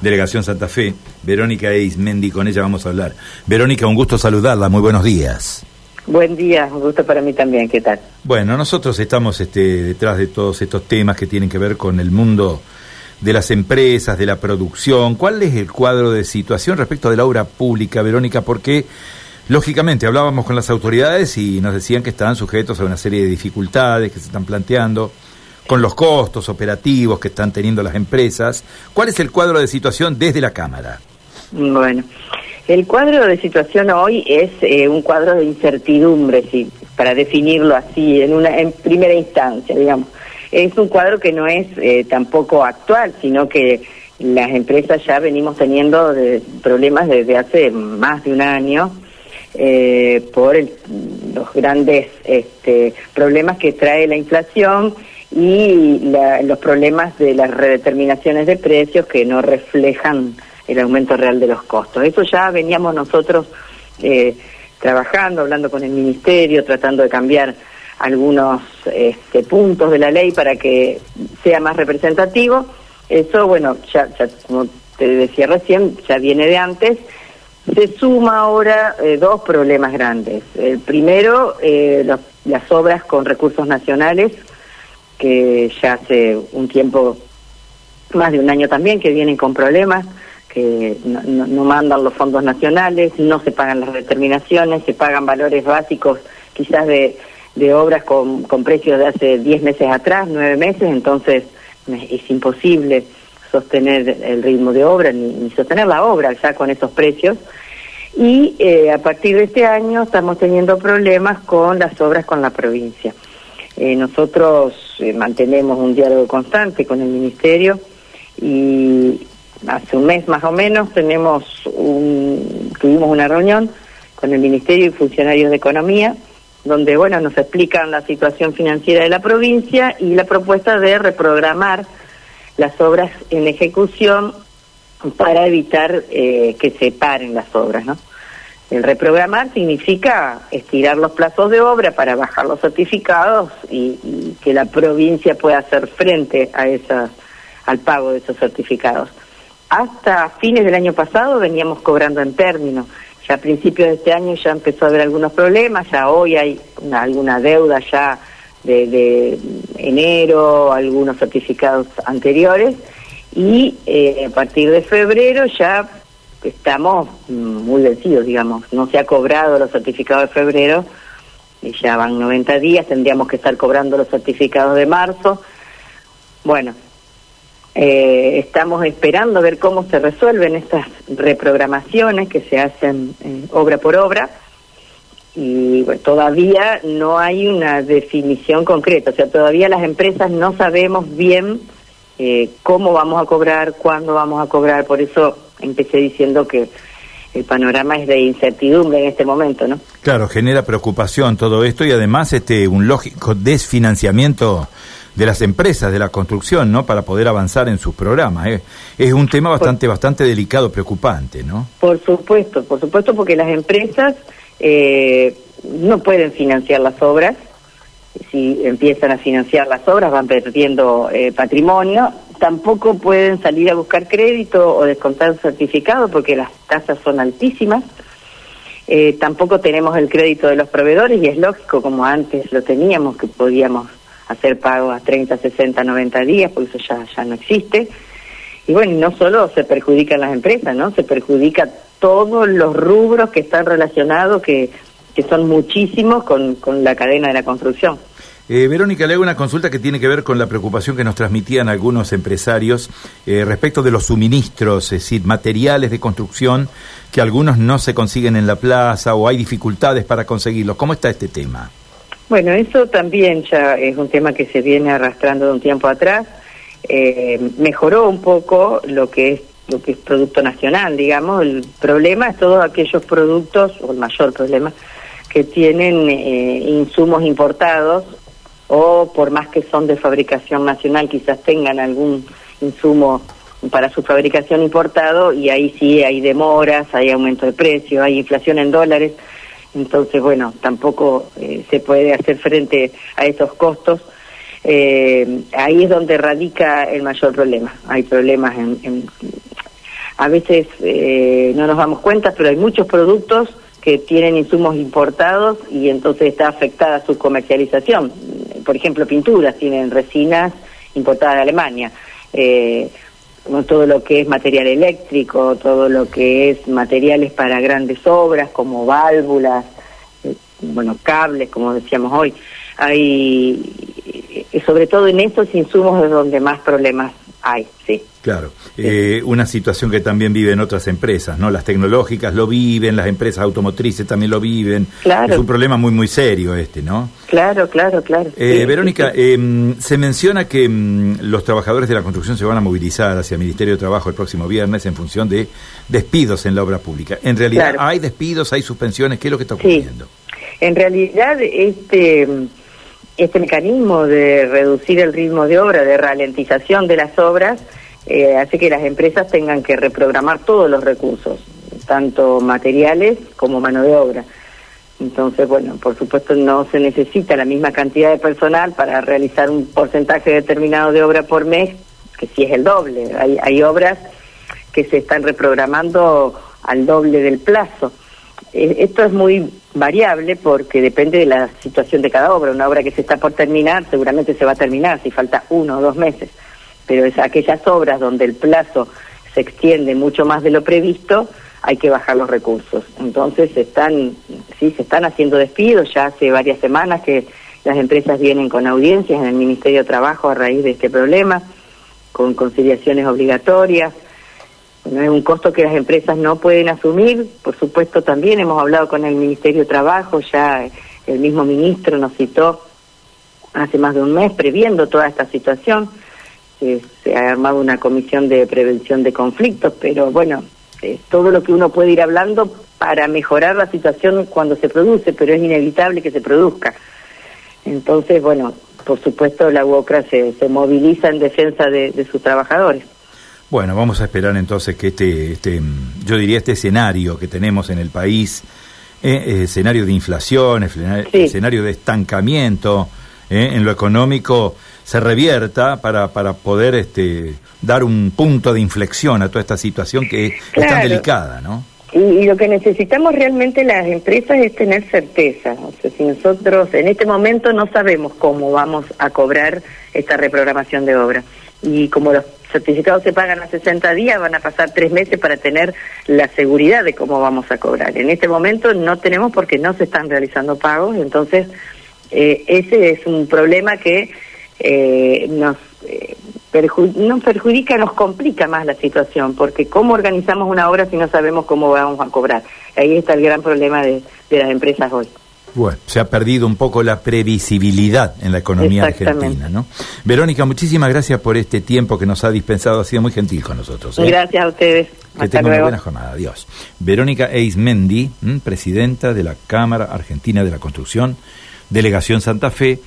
Delegación Santa Fe, Verónica Eismendi, con ella vamos a hablar. Verónica, un gusto saludarla, muy buenos días. Buen día, un gusto para mí también, ¿qué tal? Bueno, nosotros estamos este, detrás de todos estos temas que tienen que ver con el mundo de las empresas, de la producción. ¿Cuál es el cuadro de situación respecto de la obra pública, Verónica? Porque, lógicamente, hablábamos con las autoridades y nos decían que estaban sujetos a una serie de dificultades que se están planteando con los costos operativos que están teniendo las empresas. ¿Cuál es el cuadro de situación desde la Cámara? Bueno, el cuadro de situación hoy es eh, un cuadro de incertidumbre, sí, para definirlo así, en, una, en primera instancia, digamos. Es un cuadro que no es eh, tampoco actual, sino que las empresas ya venimos teniendo problemas desde hace más de un año. Eh, por los grandes este, problemas que trae la inflación y los problemas de las redeterminaciones de precios que no reflejan el aumento real de los costos. Eso ya veníamos nosotros eh, trabajando, hablando con el Ministerio, tratando de cambiar algunos este, puntos de la ley para que sea más representativo. Eso, bueno, ya, como te decía recién, ya viene de antes. Se suma ahora eh, dos problemas grandes. El primero, eh, las obras con recursos nacionales que ya hace un tiempo, más de un año también, que vienen con problemas, que no, mandan los fondos nacionales, no se pagan las determinaciones, se pagan valores básicos quizás de, de obras con, con precios de hace 10 meses atrás, 9 meses, entonces es imposible sostener el ritmo de obra ni, sostener la obra ya con esos precios. Y eh, a partir de este año estamos teniendo problemas con las obras con la provincia. Eh, nosotros eh, mantenemos un diálogo constante con el Ministerio y hace un mes más o menos tenemos un, tuvimos una reunión con el Ministerio y funcionarios de Economía donde bueno nos explican la situación financiera de la provincia y la propuesta de reprogramar las obras en ejecución para evitar eh, que se paren las obras, ¿no? El reprogramar significa estirar los plazos de obra para bajar los certificados y, que la provincia pueda hacer frente a esas, al pago de esos certificados. Hasta fines del año pasado veníamos cobrando en términos. Ya a principios de este año ya empezó a haber algunos problemas, ya hoy hay alguna deuda ya de, enero, algunos certificados anteriores, y eh, a partir de febrero ya estamos muy vencidos, digamos. No se ha cobrado los certificados de febrero, y ya van 90 días, tendríamos que estar cobrando los certificados de marzo. Bueno, eh, estamos esperando ver cómo se resuelven estas reprogramaciones que se hacen eh, obra por obra y todavía no hay una definición concreta, o sea, todavía las empresas no sabemos bien eh, cómo vamos a cobrar, cuándo vamos a cobrar, por eso empecé diciendo que el panorama es de incertidumbre en este momento, ¿no? Claro, genera preocupación todo esto y además este un lógico desfinanciamiento de las empresas de la construcción, ¿no? Para poder avanzar en sus programas. ¿eh? Es un tema bastante bastante delicado, preocupante, ¿no? Por supuesto, por supuesto, porque las empresas eh, no pueden financiar las obras. Si empiezan a financiar las obras, van perdiendo eh, patrimonio tampoco pueden salir a buscar crédito o descontar un certificado porque las tasas son altísimas. Eh, tampoco tenemos el crédito de los proveedores y es lógico, como antes lo teníamos, que podíamos hacer pagos a 30, 60, 90 días, porque eso ya, ya no existe. Y bueno, no solo se perjudican las empresas, ¿no? Se perjudica todos los rubros que están relacionados, que, que son muchísimos con, con la cadena de la construcción. Eh, Verónica, le hago una consulta que tiene que ver con la preocupación que nos transmitían algunos empresarios eh, respecto de los suministros, es decir, materiales de construcción que algunos no se consiguen en la plaza o hay dificultades para conseguirlos. ¿Cómo está este tema? Bueno, eso también ya es un tema que se viene arrastrando de un tiempo atrás. Eh, mejoró un poco lo que es lo que es producto nacional, digamos. El problema es todos aquellos productos, o el mayor problema, que tienen insumos importados o por más que son de fabricación nacional, quizás tengan algún insumo para su fabricación importado y ahí sí hay demoras, hay aumento de precio, hay inflación en dólares. Entonces, bueno, tampoco eh, se puede hacer frente a esos costos. eh, ahí es donde radica el mayor problema. Hay problemas en... a veces eh, no nos damos cuenta, pero hay muchos productos que tienen insumos importados y entonces está afectada su comercialización. Por ejemplo, pinturas tienen resinas importadas de Alemania. Eh, todo lo que es material eléctrico, todo lo que es materiales para grandes obras como válvulas, eh, bueno, cables, como decíamos hoy. Hay, eh, sobre todo en estos insumos es donde más problemas hay, sí. Claro, eh, una situación que también viven otras empresas, ¿no? Las tecnológicas lo viven, las empresas automotrices también lo viven. Claro. Es un problema muy, muy serio este, ¿no? Claro, claro, claro. Eh, Verónica, em, se menciona que em, los trabajadores de la construcción se van a movilizar hacia el Ministerio de Trabajo el próximo viernes en función de despidos en la obra pública. En realidad, ¿hay despidos, hay suspensiones? ¿Qué es lo que está ocurriendo? En realidad, este este mecanismo de reducir el ritmo de obra, de ralentización de las obras, eh, hace que las empresas tengan que reprogramar todos los recursos, tanto materiales como mano de obra. Entonces, bueno, por supuesto no se necesita la misma cantidad de personal para realizar un porcentaje determinado de obra por mes, que sí es el doble. Hay, hay obras que se están reprogramando al doble del plazo. Eh, esto es muy variable porque depende de la situación de cada obra. Una obra que se está por terminar seguramente se va a terminar si falta uno o dos meses, pero es aquellas obras donde el plazo se extiende mucho más de lo previsto, hay que bajar los recursos. Entonces están, sí, se están haciendo despidos, ya hace varias semanas que las empresas vienen con audiencias en el Ministerio de Trabajo a raíz de este problema, con conciliaciones obligatorias no es un costo que las empresas no pueden asumir. Por supuesto, también hemos hablado con el Ministerio de Trabajo, ya el mismo ministro nos citó hace más de un mes previendo toda esta situación. se ha armado una comisión de prevención de conflictos, pero bueno, todo lo que uno puede ir hablando para mejorar la situación cuando se produce, pero es inevitable que se produzca. Entonces, bueno, por supuesto la UOCRA se, se moviliza en defensa de sus trabajadores. Bueno, vamos a esperar entonces que este, este yo diría este escenario que tenemos en el país, eh, eh escenario de inflación, escenario de estancamiento eh, en lo económico, se revierta para, para poder este, dar un punto de inflexión a toda esta situación que es tan delicada, ¿no? Y, lo que necesitamos realmente las empresas es tener certeza. O sea, si nosotros en este momento no sabemos cómo vamos a cobrar esta reprogramación de obra y como los certificados se pagan a 60 días, van a pasar tres meses para tener la seguridad de cómo vamos a cobrar. En este momento no tenemos porque no se están realizando pagos, entonces eh, ese es un problema que eh, nos eh, no perjudica, nos complica más la situación, porque ¿cómo organizamos una obra si no sabemos cómo vamos a cobrar? Ahí está el gran problema de las empresas hoy. Bueno, se ha perdido un poco la previsibilidad en la economía argentina, ¿no? Verónica, muchísimas gracias por este tiempo que nos ha dispensado, ha sido muy gentil con nosotros. ¿eh? Gracias a ustedes. Que tengan una buena jornada, adiós. Verónica Eismendi, presidenta de la Cámara Argentina de la Construcción, Delegación Santa Fe,